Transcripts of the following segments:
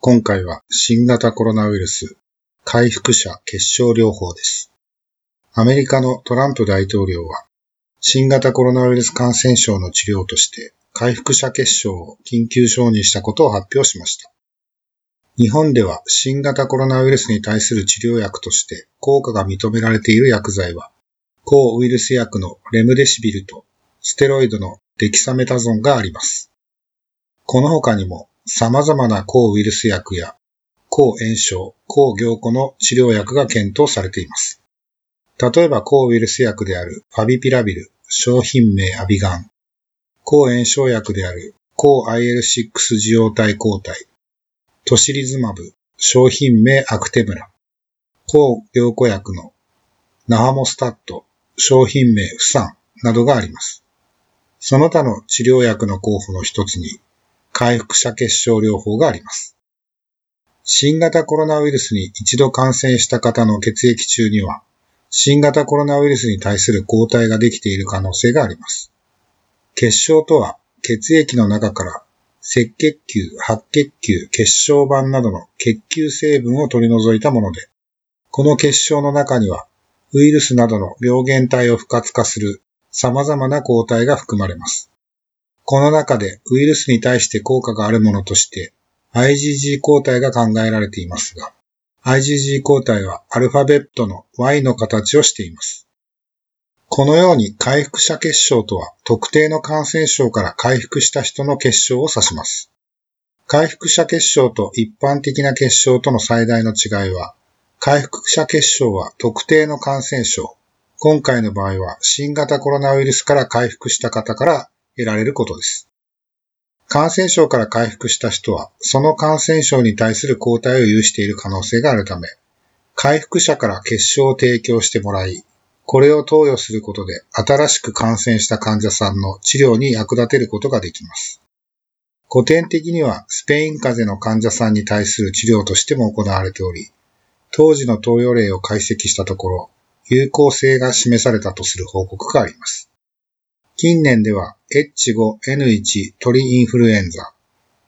今回は新型コロナウイルス回復者結晶療法です。アメリカのトランプ大統領は新型コロナウイルス感染症の治療として回復者結晶を緊急承認したことを発表しました。日本では新型コロナウイルスに対する治療薬として効果が認められている薬剤は抗ウイルス薬のレムデシビルとステロイドのデキサメタゾンがあります。この他にも様々な抗ウイルス薬や抗炎症、抗凝固の治療薬が検討されています。例えば抗ウイルス薬であるファビピラビル、商品名アビガン、抗炎症薬である抗 IL6 受容体抗体、トシリズマブ、商品名アクテムラ、抗凝固薬のナハモスタット、商品名フサンなどがあります。その他の治療薬の候補の一つに回復者結晶療法があります。新型コロナウイルスに一度感染した方の血液中には新型コロナウイルスに対する抗体ができている可能性があります。結晶とは血液の中から赤血球、白血球、血小板などの血球成分を取り除いたもので、この結晶の中にはウイルスなどの病原体を不活化する様々な抗体が含まれます。この中でウイルスに対して効果があるものとして IgG 抗体が考えられていますが、IgG 抗体はアルファベットの Y の形をしています。このように回復者結晶とは特定の感染症から回復した人の結晶を指します。回復者結晶と一般的な結晶との最大の違いは、回復者結晶は特定の感染症、今回の場合は新型コロナウイルスから回復した方から得られることです。感染症から回復した人は、その感染症に対する抗体を有している可能性があるため、回復者から結晶を提供してもらい、これを投与することで新しく感染した患者さんの治療に役立てることができます。古典的にはスペイン風邪の患者さんに対する治療としても行われており、当時の投与例を解析したところ、有効性が示されたとする報告があります。近年では H5N1 鳥インフルエンザ、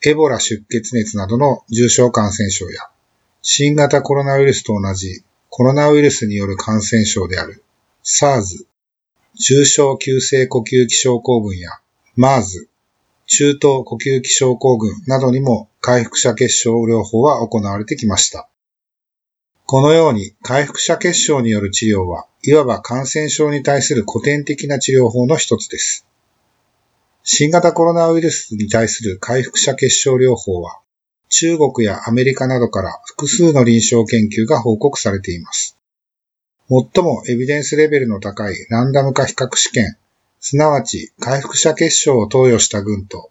エボラ出血熱などの重症感染症や、新型コロナウイルスと同じコロナウイルスによる感染症である SARS、重症急性呼吸器症候群や MERS、中等呼吸器症候群などにも回復者結晶療法は行われてきました。このように回復者結晶による治療は、いわば感染症に対する古典的な治療法の一つです。新型コロナウイルスに対する回復者結晶療法は、中国やアメリカなどから複数の臨床研究が報告されています。最もエビデンスレベルの高いランダム化比較試験、すなわち回復者結晶を投与した群と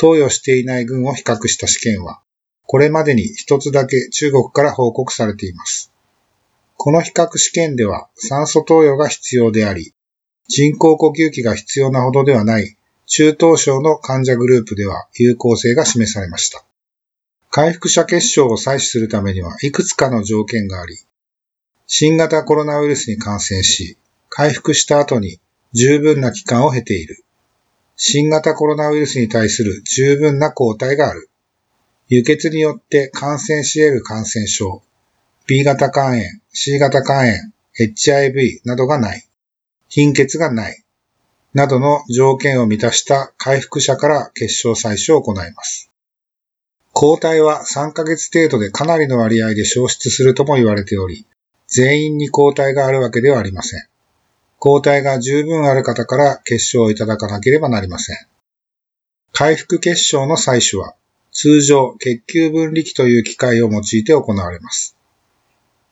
投与していない群を比較した試験は、これまでに一つだけ中国から報告されています。この比較試験では酸素投与が必要であり、人工呼吸器が必要なほどではない中等症の患者グループでは有効性が示されました。回復者結晶を採取するためにはいくつかの条件があり、新型コロナウイルスに感染し、回復した後に十分な期間を経ている。新型コロナウイルスに対する十分な抗体がある。輸血によって感染し得る感染症、B 型肝炎、C 型肝炎、HIV などがない。貧血がない。などの条件を満たした回復者から結晶採取を行います。抗体は3ヶ月程度でかなりの割合で消失するとも言われており、全員に抗体があるわけではありません。抗体が十分ある方から結晶をいただかなければなりません。回復結晶の採取は、通常血球分離器という機械を用いて行われます。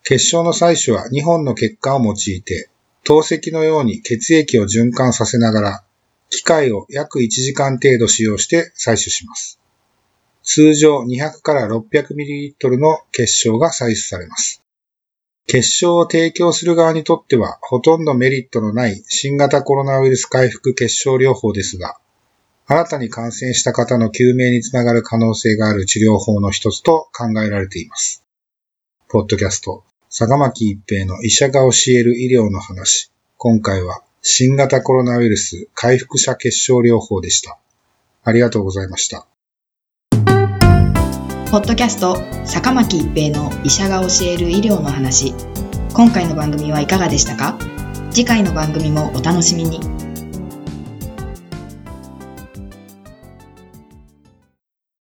結晶の採取は2本の血管を用いて、透析のように血液を循環させながら、機械を約1時間程度使用して採取します。通常200から 600ml の結晶が採取されます。結晶を提供する側にとってはほとんどメリットのない新型コロナウイルス回復結晶療法ですが、新たに感染した方の救命につながる可能性がある治療法の一つと考えられています。ポッドキャスト、坂巻一平の医者が教える医療の話。今回は新型コロナウイルス回復者結晶療法でした。ありがとうございました。ポッドキャスト坂巻一平の医者が教える医療の話今回の番組はいかがでしたか？次回の番組もお楽しみに